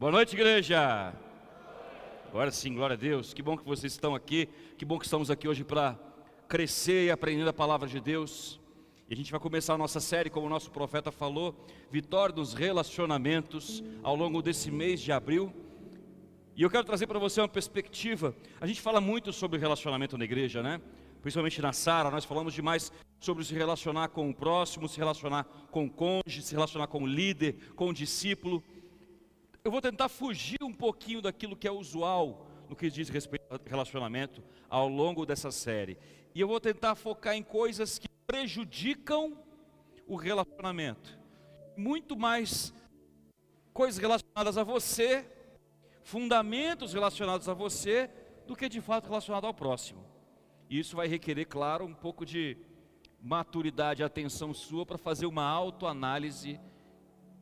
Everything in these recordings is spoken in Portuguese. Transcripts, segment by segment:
Boa noite, igreja. Agora sim, glória a Deus. Que bom que vocês estão aqui. Que bom que estamos aqui hoje para crescer e aprender a palavra de Deus. E a gente vai começar a nossa série, como o nosso profeta falou, Vitória dos Relacionamentos, ao longo desse mês de abril. E eu quero trazer para você uma perspectiva. A gente fala muito sobre relacionamento na igreja, né? Principalmente na Sara, nós falamos demais sobre se relacionar com o próximo, se relacionar com o cônjuge, se relacionar com o líder, com o discípulo eu vou tentar fugir um pouquinho daquilo que é usual no que diz respeito ao relacionamento ao longo dessa série. E eu vou tentar focar em coisas que prejudicam o relacionamento. Muito mais coisas relacionadas a você, fundamentos relacionados a você, do que de fato relacionado ao próximo. E isso vai requerer, claro, um pouco de maturidade e atenção sua para fazer uma autoanálise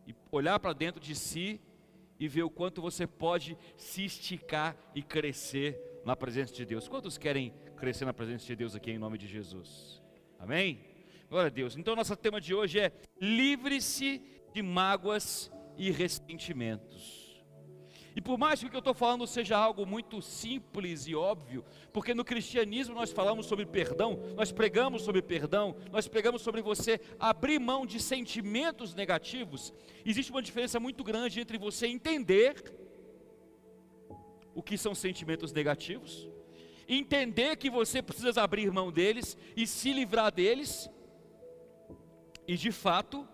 e olhar para dentro de si e ver o quanto você pode se esticar e crescer na presença de Deus. Quantos querem crescer na presença de Deus aqui em nome de Jesus? Amém? Glória a Deus. Então, nosso tema de hoje é: livre-se de mágoas e ressentimentos. E por mais que o que eu estou falando seja algo muito simples e óbvio, porque no cristianismo nós falamos sobre perdão, nós pregamos sobre perdão, nós pregamos sobre você abrir mão de sentimentos negativos, existe uma diferença muito grande entre você entender o que são sentimentos negativos, entender que você precisa abrir mão deles e se livrar deles, e de fato,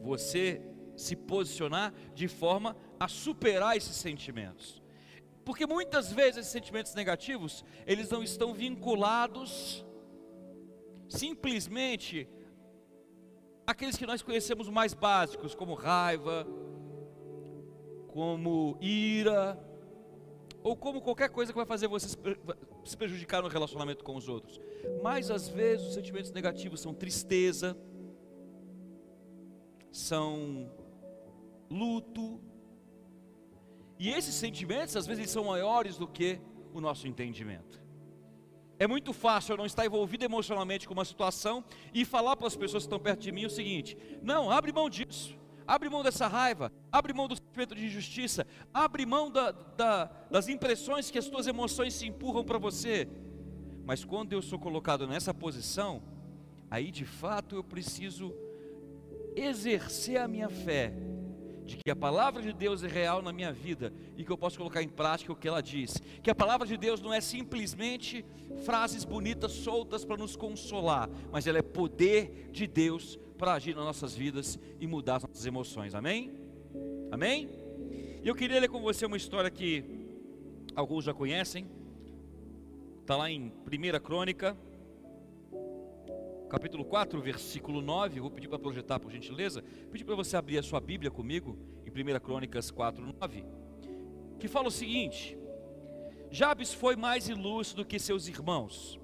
você se posicionar de forma a superar esses sentimentos. Porque muitas vezes esses sentimentos negativos, eles não estão vinculados simplesmente aqueles que nós conhecemos mais básicos, como raiva, como ira, ou como qualquer coisa que vai fazer você se prejudicar no relacionamento com os outros. Mas às vezes os sentimentos negativos são tristeza, são luto. E esses sentimentos, às vezes, são maiores do que o nosso entendimento. É muito fácil eu não estar envolvido emocionalmente com uma situação e falar para as pessoas que estão perto de mim o seguinte: não, abre mão disso, abre mão dessa raiva, abre mão do sentimento de injustiça, abre mão da, da, das impressões que as tuas emoções se empurram para você. Mas quando eu sou colocado nessa posição, aí de fato eu preciso exercer a minha fé de que a palavra de Deus é real na minha vida e que eu posso colocar em prática o que ela diz. Que a palavra de Deus não é simplesmente frases bonitas soltas para nos consolar, mas ela é poder de Deus para agir nas nossas vidas e mudar as nossas emoções. Amém? Amém? Eu queria ler com você uma história que alguns já conhecem. Está lá em 1 Crônica, capítulo 4, versículo 9. Vou pedir para projetar, por gentileza. Pedir para você abrir a sua Bíblia comigo, em 1 Crônicas 4, 9. Que fala o seguinte: Jabes foi mais ilustre do que seus irmãos.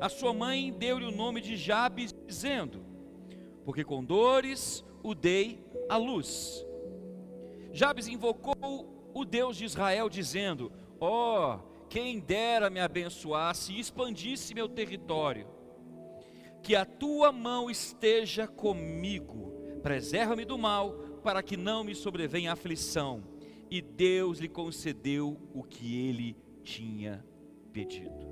A sua mãe deu-lhe o nome de Jabes, dizendo: Porque com dores o dei à luz. Jabes invocou o Deus de Israel, dizendo: Ó, oh, quem dera me abençoasse e expandisse meu território que a tua mão esteja comigo, preserva-me do mal, para que não me sobrevenha aflição. E Deus lhe concedeu o que ele tinha pedido.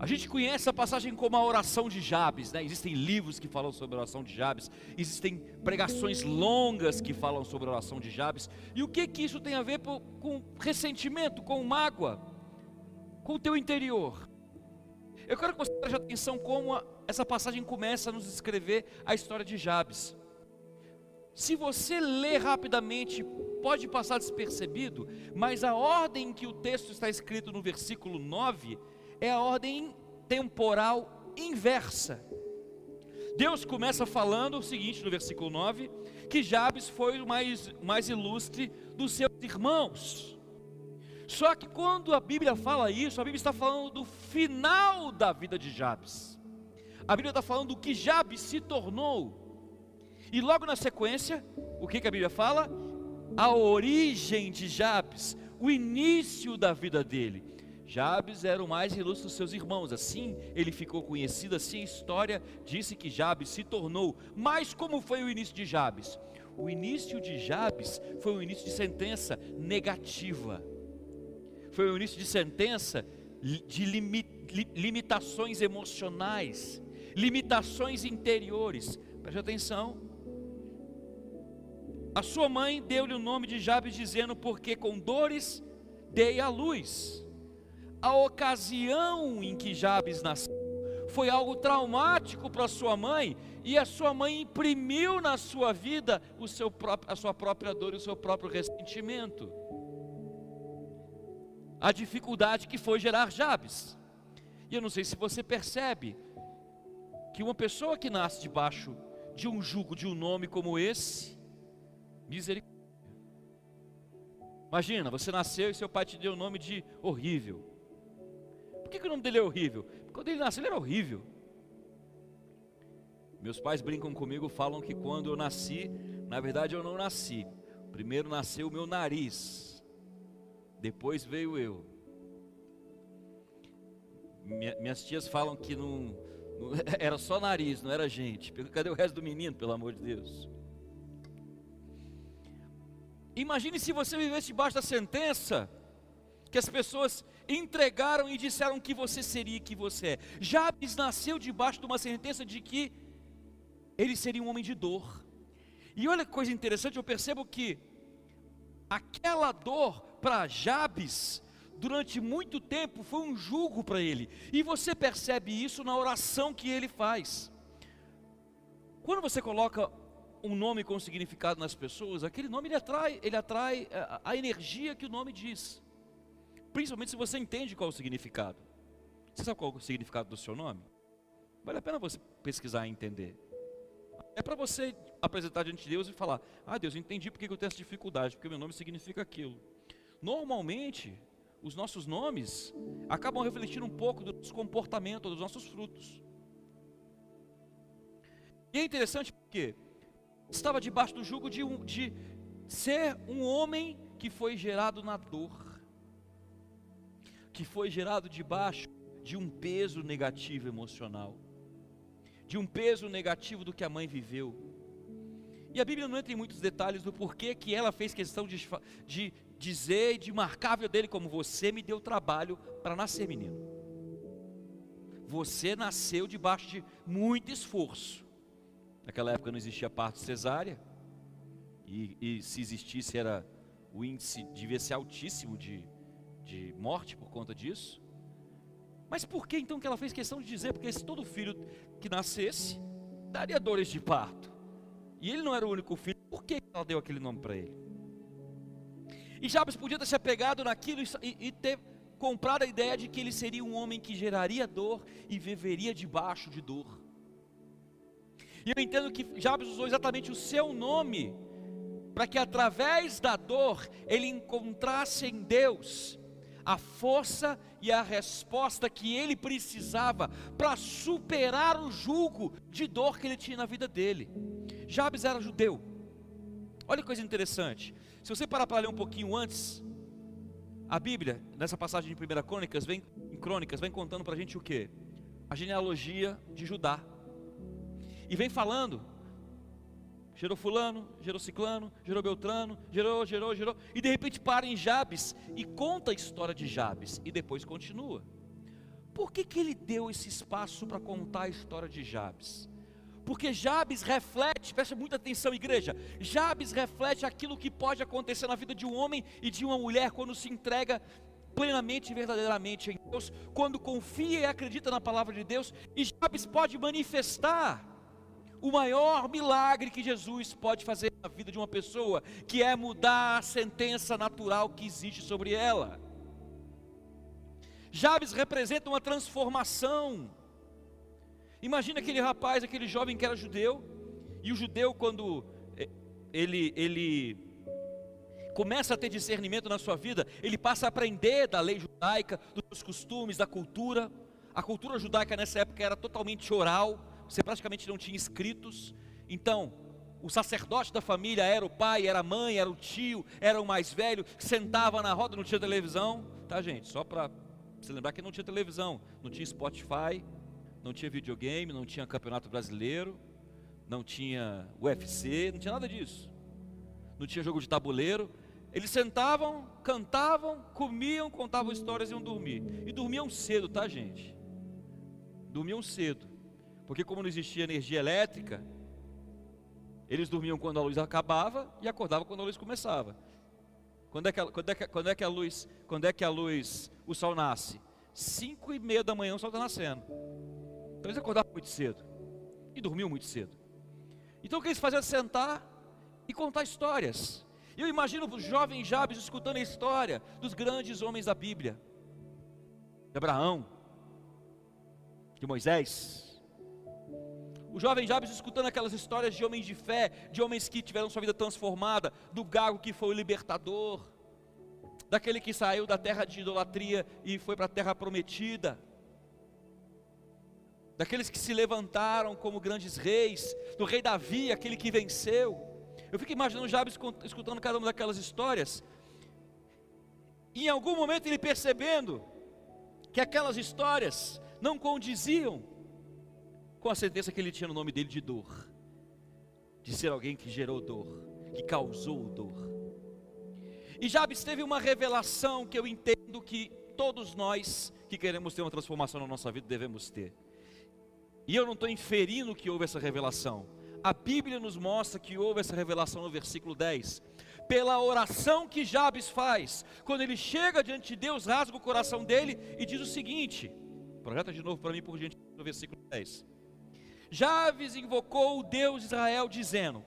A gente conhece a passagem como a oração de Jabes, né? Existem livros que falam sobre a oração de Jabes, existem pregações longas que falam sobre a oração de Jabes. E o que que isso tem a ver com ressentimento, com mágoa, com o teu interior? Eu quero que você preste atenção como a, essa passagem começa a nos escrever a história de Jabes. Se você ler rapidamente, pode passar despercebido, mas a ordem em que o texto está escrito no versículo 9 é a ordem temporal inversa. Deus começa falando o seguinte no versículo 9: que Jabes foi o mais, mais ilustre dos seus irmãos. Só que quando a Bíblia fala isso, a Bíblia está falando do final da vida de Jabes. A Bíblia está falando do que Jabes se tornou. E logo na sequência, o que, que a Bíblia fala? A origem de Jabes, o início da vida dele. Jabes era o mais ilustre dos seus irmãos, assim ele ficou conhecido, assim a história disse que Jabes se tornou. Mas como foi o início de Jabes? o início de Jabes foi um início de sentença negativa. Foi um início de sentença de limitações emocionais, limitações interiores. Preste atenção. A sua mãe deu-lhe o nome de Jabes, dizendo: Porque com dores dei a luz. A ocasião em que Jabes nasceu foi algo traumático para sua mãe, e a sua mãe imprimiu na sua vida o seu próprio, a sua própria dor e o seu próprio ressentimento. A dificuldade que foi gerar Jabes. E eu não sei se você percebe que uma pessoa que nasce debaixo de um jugo de um nome como esse, misericórdia. Imagina, você nasceu e seu pai te deu o nome de horrível. Por que, que o nome dele é horrível? Porque quando ele nasceu, ele era horrível. Meus pais brincam comigo, falam que quando eu nasci, na verdade eu não nasci. Primeiro nasceu o meu nariz, depois veio eu. Minha, minhas tias falam que não, não, era só nariz, não era gente. Cadê o resto do menino, pelo amor de Deus? Imagine se você vivesse debaixo da sentença que as pessoas entregaram e disseram que você seria que você é. Jabes nasceu debaixo de uma sentença de que ele seria um homem de dor. E olha que coisa interessante, eu percebo que aquela dor para Jabes durante muito tempo foi um jugo para ele. E você percebe isso na oração que ele faz. Quando você coloca um nome com significado nas pessoas, aquele nome ele atrai, ele atrai a, eh, a energia que o nome diz. Principalmente se você entende qual o significado. Você sabe qual é o significado do seu nome? Vale a pena você pesquisar e entender. É para você apresentar diante de Deus e falar: Ah, Deus, entendi porque eu tenho essa dificuldade, porque meu nome significa aquilo. Normalmente, os nossos nomes acabam refletindo um pouco do nosso comportamento, dos nossos frutos. E é interessante porque estava debaixo do jugo de, um, de ser um homem que foi gerado na dor, que foi gerado debaixo de um peso negativo emocional, de um peso negativo do que a mãe viveu. E a Bíblia não entra em muitos detalhes do porquê que ela fez questão de, de dizer e de vida dele como você me deu trabalho para nascer, menino. Você nasceu debaixo de muito esforço. Naquela época não existia parto cesárea. E, e, se existisse era o índice devia ser altíssimo de, de morte por conta disso. Mas por que então que ela fez questão de dizer? Porque se todo filho que nascesse daria dores de parto. E ele não era o único filho, por que ela deu aquele nome para ele? E Jabes podia ter se apegado naquilo e, e ter comprado a ideia de que ele seria um homem que geraria dor e viveria debaixo de dor. E eu entendo que Jabes usou exatamente o seu nome para que através da dor ele encontrasse em Deus a força e a resposta que ele precisava para superar o jugo de dor que ele tinha na vida dele. Jabes era judeu. Olha que coisa interessante. Se você parar para ler um pouquinho antes, a Bíblia, nessa passagem de 1 Crônicas, vem, em Crônicas, vem contando para a gente o que? A genealogia de Judá e vem falando. Gerou fulano, gerou ciclano, gerou beltrano, gerou, gerou, gerou. E de repente para em Jabes e conta a história de Jabes. E depois continua. Por que, que ele deu esse espaço para contar a história de Jabes? Porque Jabes reflete, preste muita atenção, igreja. Jabes reflete aquilo que pode acontecer na vida de um homem e de uma mulher quando se entrega plenamente e verdadeiramente em Deus, quando confia e acredita na palavra de Deus, e Jabes pode manifestar o maior milagre que Jesus pode fazer na vida de uma pessoa, que é mudar a sentença natural que existe sobre ela. Jabes representa uma transformação. Imagina aquele rapaz, aquele jovem que era judeu, e o judeu, quando eh, ele, ele começa a ter discernimento na sua vida, ele passa a aprender da lei judaica, dos costumes, da cultura. A cultura judaica nessa época era totalmente oral, você praticamente não tinha escritos. Então, o sacerdote da família era o pai, era a mãe, era o tio, era o mais velho, sentava na roda, não tinha televisão, tá gente? Só para se lembrar que não tinha televisão, não tinha Spotify, não tinha videogame, não tinha campeonato brasileiro, não tinha UFC, não tinha nada disso. não tinha jogo de tabuleiro. Eles sentavam, cantavam, comiam, contavam histórias e iam dormir. E dormiam cedo, tá, gente? Dormiam cedo. Porque como não existia energia elétrica, eles dormiam quando a luz acabava e acordavam quando a luz começava. Quando é que a, quando é que, quando é que a luz, quando é que a luz, o sol nasce? Cinco e meia da manhã o sol está nascendo. Então eles acordavam muito cedo e dormiam muito cedo. Então o que eles faziam era sentar e contar histórias. Eu imagino os jovens Jabes escutando a história dos grandes homens da Bíblia. De Abraão, de Moisés, o jovem Jabes escutando aquelas histórias de homens de fé, de homens que tiveram sua vida transformada, do gago que foi o libertador, daquele que saiu da terra de idolatria e foi para a terra prometida, daqueles que se levantaram como grandes reis, do rei Davi, aquele que venceu. Eu fico imaginando Jabes escutando cada uma daquelas histórias, e em algum momento ele percebendo que aquelas histórias não condiziam com a sentença que ele tinha no nome dele de dor, de ser alguém que gerou dor, que causou dor. E Jabes teve uma revelação que eu entendo que todos nós que queremos ter uma transformação na nossa vida devemos ter. E eu não estou inferindo que houve essa revelação. A Bíblia nos mostra que houve essa revelação no versículo 10. Pela oração que Jabes faz, quando ele chega diante de Deus, rasga o coração dele e diz o seguinte: projeta de novo para mim, por gentileza, no versículo 10. Javes invocou o Deus de Israel, dizendo: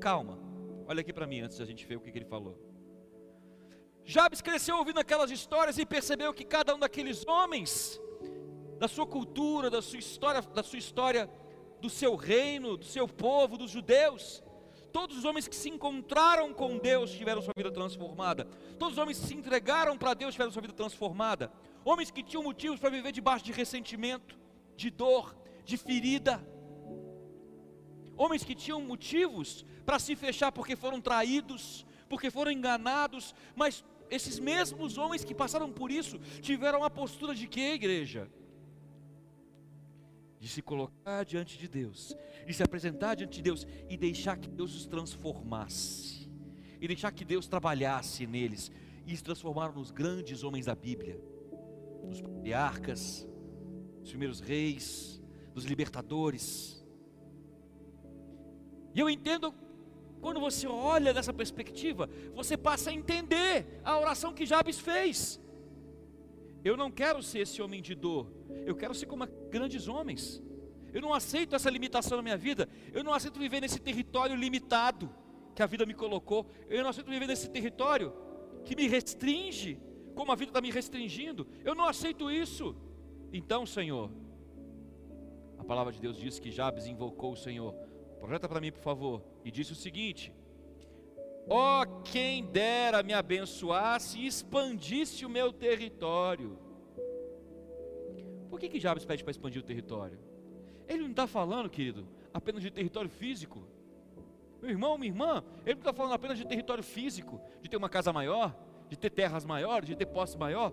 Calma, olha aqui para mim antes da gente ver o que, que ele falou. Jabes cresceu ouvindo aquelas histórias e percebeu que cada um daqueles homens, da sua cultura, da sua história, da sua história, do seu reino, do seu povo, dos judeus, todos os homens que se encontraram com Deus tiveram sua vida transformada. Todos os homens que se entregaram para Deus tiveram sua vida transformada. Homens que tinham motivos para viver debaixo de ressentimento, de dor, de ferida. Homens que tinham motivos para se fechar porque foram traídos, porque foram enganados, mas esses mesmos homens que passaram por isso tiveram a postura de que, igreja? De se colocar diante de Deus, de se apresentar diante de Deus e deixar que Deus os transformasse, e deixar que Deus trabalhasse neles, e se transformaram nos grandes homens da Bíblia, nos patriarcas, os primeiros reis, dos libertadores. E eu entendo, quando você olha dessa perspectiva, você passa a entender a oração que Jabes fez. Eu não quero ser esse homem de dor, eu quero ser como grandes homens. Eu não aceito essa limitação na minha vida, eu não aceito viver nesse território limitado que a vida me colocou, eu não aceito viver nesse território que me restringe, como a vida está me restringindo, eu não aceito isso. Então, Senhor, a palavra de Deus diz que Jabes invocou o Senhor. Projeta para mim, por favor. E disse o seguinte: Ó oh, quem dera me abençoasse e expandisse o meu território. Por que, que Jabes pede para expandir o território? Ele não está falando, querido, apenas de território físico. Meu irmão, minha irmã, ele não está falando apenas de território físico, de ter uma casa maior, de ter terras maiores, de ter posse maior.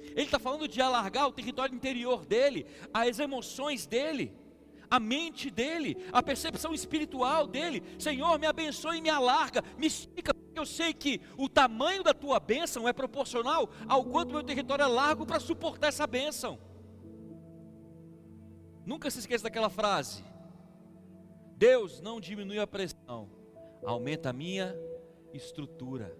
Ele está falando de alargar o território interior dele, as emoções dele, a mente dele, a percepção espiritual dele. Senhor, me abençoe e me alarga, me estica, porque eu sei que o tamanho da tua bênção é proporcional ao quanto meu território é largo para suportar essa bênção. Nunca se esqueça daquela frase: Deus não diminui a pressão, aumenta a minha estrutura.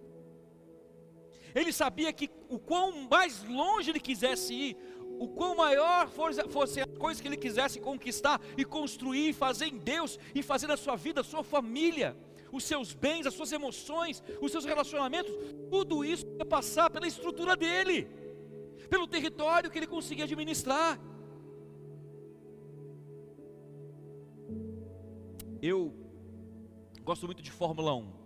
Ele sabia que o quão mais longe ele quisesse ir, o quão maior fosse, as coisas que ele quisesse conquistar e construir, fazer em Deus e fazer na sua vida, a sua família, os seus bens, as suas emoções, os seus relacionamentos, tudo isso ia passar pela estrutura dele, pelo território que ele conseguia administrar. Eu gosto muito de Fórmula 1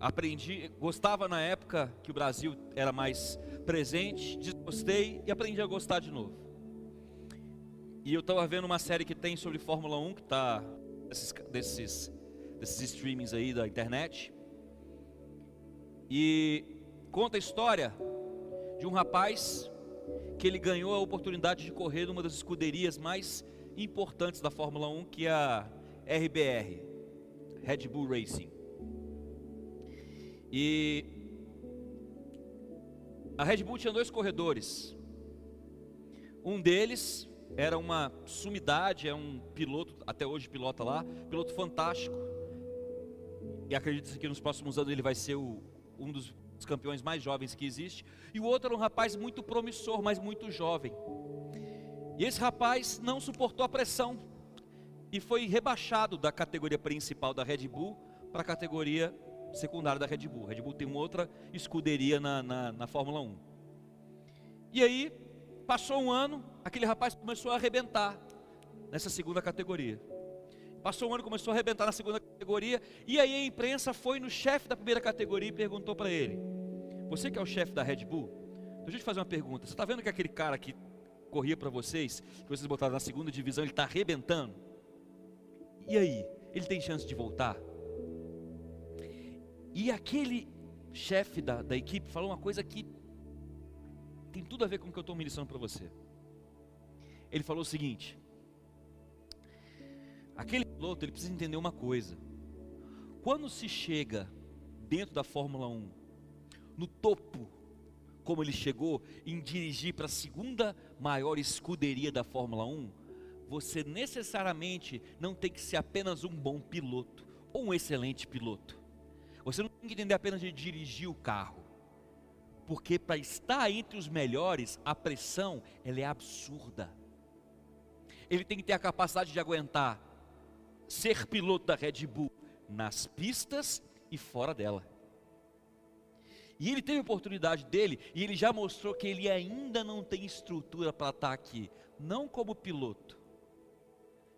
aprendi, gostava na época que o Brasil era mais presente, desgostei e aprendi a gostar de novo. E eu estava vendo uma série que tem sobre Fórmula 1, que está desses, desses, desses streamings aí da internet. E conta a história de um rapaz que ele ganhou a oportunidade de correr numa das escuderias mais importantes da Fórmula 1, que é a RBR, Red Bull Racing. E a Red Bull tinha dois corredores. Um deles era uma sumidade, é um piloto, até hoje pilota lá, piloto fantástico. E acredita-se que nos próximos anos ele vai ser o, um dos campeões mais jovens que existe. E o outro era um rapaz muito promissor, mas muito jovem. E esse rapaz não suportou a pressão e foi rebaixado da categoria principal da Red Bull para a categoria secundária da Red Bull. Red Bull tem uma outra escuderia na, na, na Fórmula 1. E aí, passou um ano, aquele rapaz começou a arrebentar nessa segunda categoria. Passou um ano, começou a arrebentar na segunda categoria, e aí a imprensa foi no chefe da primeira categoria e perguntou para ele: Você que é o chefe da Red Bull, deixa eu te fazer uma pergunta. Você está vendo que aquele cara que corria para vocês, que vocês botaram na segunda divisão, ele está arrebentando? E aí? Ele tem chance de voltar? E aquele chefe da, da equipe falou uma coisa que tem tudo a ver com o que eu estou ministrando para você. Ele falou o seguinte: aquele piloto ele precisa entender uma coisa. Quando se chega dentro da Fórmula 1, no topo, como ele chegou em dirigir para a segunda maior escuderia da Fórmula 1, você necessariamente não tem que ser apenas um bom piloto ou um excelente piloto. Você não tem que entender apenas de dirigir o carro. Porque para estar entre os melhores, a pressão ela é absurda. Ele tem que ter a capacidade de aguentar ser piloto da Red Bull nas pistas e fora dela. E ele teve a oportunidade dele, e ele já mostrou que ele ainda não tem estrutura para estar aqui, não como piloto,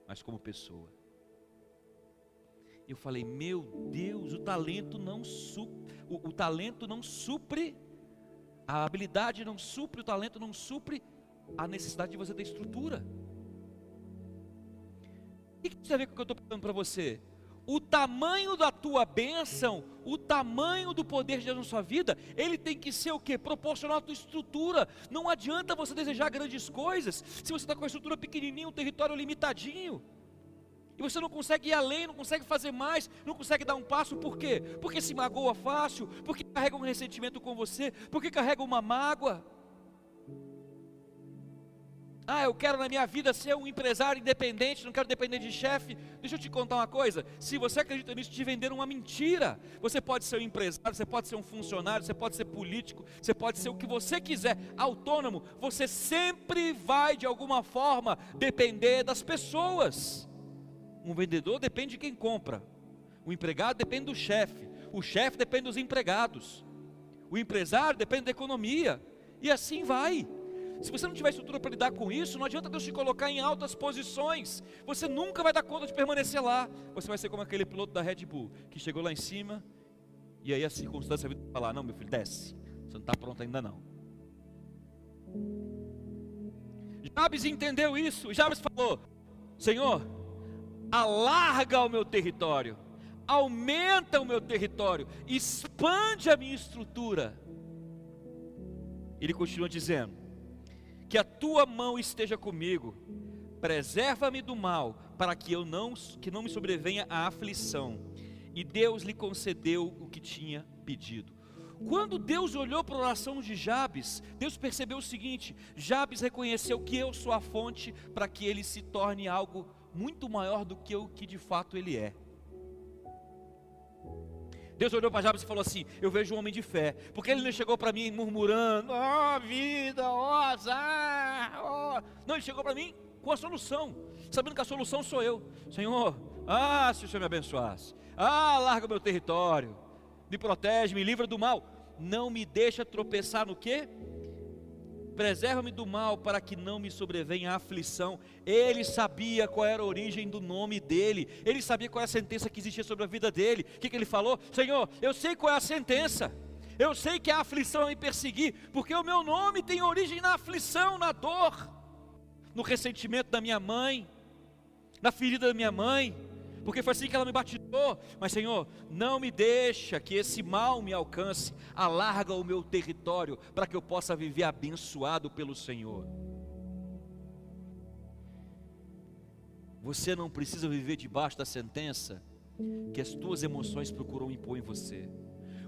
mas como pessoa. Eu falei, meu Deus, o talento não supre, o, o talento não supre, a habilidade não supre, o talento não supre a necessidade de você ter estrutura. O que tem a ver com o que eu estou falando para você? O tamanho da tua bênção, o tamanho do poder de Deus na sua vida, ele tem que ser o que? Proporcional à tua estrutura. Não adianta você desejar grandes coisas se você está com a estrutura pequenininha, um território limitadinho. E você não consegue ir além, não consegue fazer mais, não consegue dar um passo, por quê? Porque se magoa fácil, porque carrega um ressentimento com você, porque carrega uma mágoa. Ah, eu quero na minha vida ser um empresário independente, não quero depender de chefe. Deixa eu te contar uma coisa: se você acredita nisso, te venderam uma mentira. Você pode ser um empresário, você pode ser um funcionário, você pode ser político, você pode ser o que você quiser, autônomo. Você sempre vai, de alguma forma, depender das pessoas. Um vendedor depende de quem compra. O empregado depende do chefe. O chefe depende dos empregados. O empresário depende da economia. E assim vai. Se você não tiver estrutura para lidar com isso, não adianta Deus te colocar em altas posições. Você nunca vai dar conta de permanecer lá. Você vai ser como aquele piloto da Red Bull que chegou lá em cima e aí a circunstância vai falar: Não, meu filho, desce. Você não está pronto ainda não. Jabes entendeu isso. Jabes falou: Senhor, alarga o meu território, aumenta o meu território, expande a minha estrutura. Ele continua dizendo: Que a tua mão esteja comigo, preserva-me do mal, para que eu não que não me sobrevenha a aflição. E Deus lhe concedeu o que tinha pedido. Quando Deus olhou para a oração de Jabes, Deus percebeu o seguinte: Jabes reconheceu que eu sou a fonte para que ele se torne algo muito maior do que o que de fato ele é. Deus olhou para Jabes e falou assim: Eu vejo um homem de fé, porque ele não chegou para mim murmurando, ó oh, vida, ó oh, azar, oh. não, ele chegou para mim com a solução, sabendo que a solução sou eu, Senhor. Ah, se o Senhor me abençoasse, ah, larga o meu território, me protege, me livra do mal, não me deixa tropeçar no que? Preserva-me do mal para que não me sobrevenha a aflição. Ele sabia qual era a origem do nome dele, ele sabia qual era a sentença que existia sobre a vida dele. O que, que ele falou? Senhor, eu sei qual é a sentença. Eu sei que a aflição vai me perseguir, porque o meu nome tem origem na aflição, na dor, no ressentimento da minha mãe, na ferida da minha mãe, porque foi assim que ela me batizou. Mas, Senhor, não me deixa que esse mal me alcance, alarga o meu território para que eu possa viver abençoado pelo Senhor. Você não precisa viver debaixo da sentença que as tuas emoções procuram impor em você.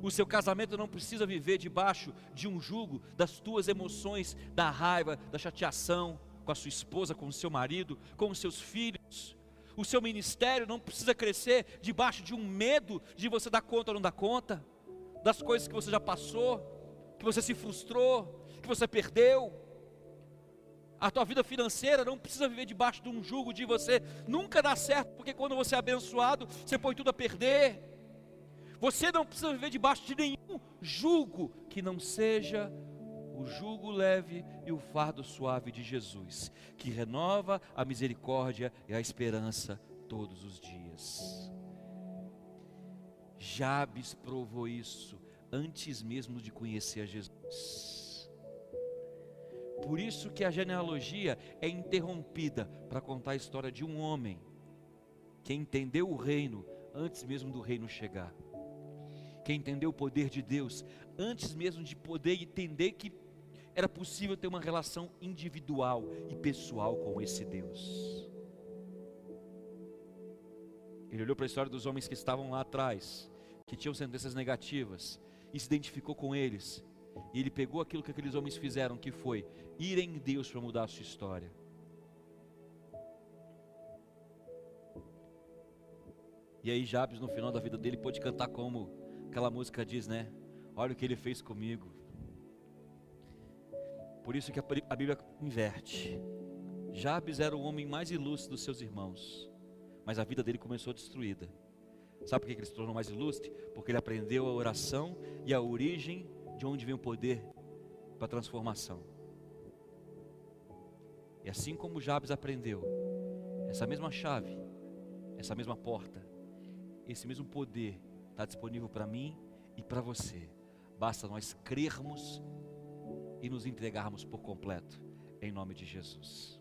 O seu casamento não precisa viver debaixo de um jugo das tuas emoções, da raiva, da chateação com a sua esposa, com o seu marido, com os seus filhos. O seu ministério não precisa crescer debaixo de um medo de você dar conta ou não dar conta, das coisas que você já passou, que você se frustrou, que você perdeu. A tua vida financeira não precisa viver debaixo de um jugo de você nunca dá certo, porque quando você é abençoado, você põe tudo a perder. Você não precisa viver debaixo de nenhum jugo que não seja o jugo leve e o fardo suave de Jesus, que renova a misericórdia e a esperança todos os dias. Jabes provou isso antes mesmo de conhecer a Jesus. Por isso que a genealogia é interrompida para contar a história de um homem que entendeu o reino antes mesmo do reino chegar. Que entendeu o poder de Deus antes mesmo de poder entender que era possível ter uma relação individual e pessoal com esse Deus. Ele olhou para a história dos homens que estavam lá atrás, que tinham sentenças negativas, e se identificou com eles e ele pegou aquilo que aqueles homens fizeram, que foi ir em Deus para mudar a sua história. E aí Jabes no final da vida dele pôde cantar como aquela música diz, né? Olha o que ele fez comigo. Por isso que a Bíblia inverte. Jabes era o homem mais ilustre dos seus irmãos, mas a vida dele começou destruída. Sabe por que ele se tornou mais ilustre? Porque ele aprendeu a oração e a origem de onde vem o poder para a transformação. E assim como Jabes aprendeu, essa mesma chave, essa mesma porta, esse mesmo poder está disponível para mim e para você. Basta nós crermos e nos entregarmos por completo, em nome de Jesus.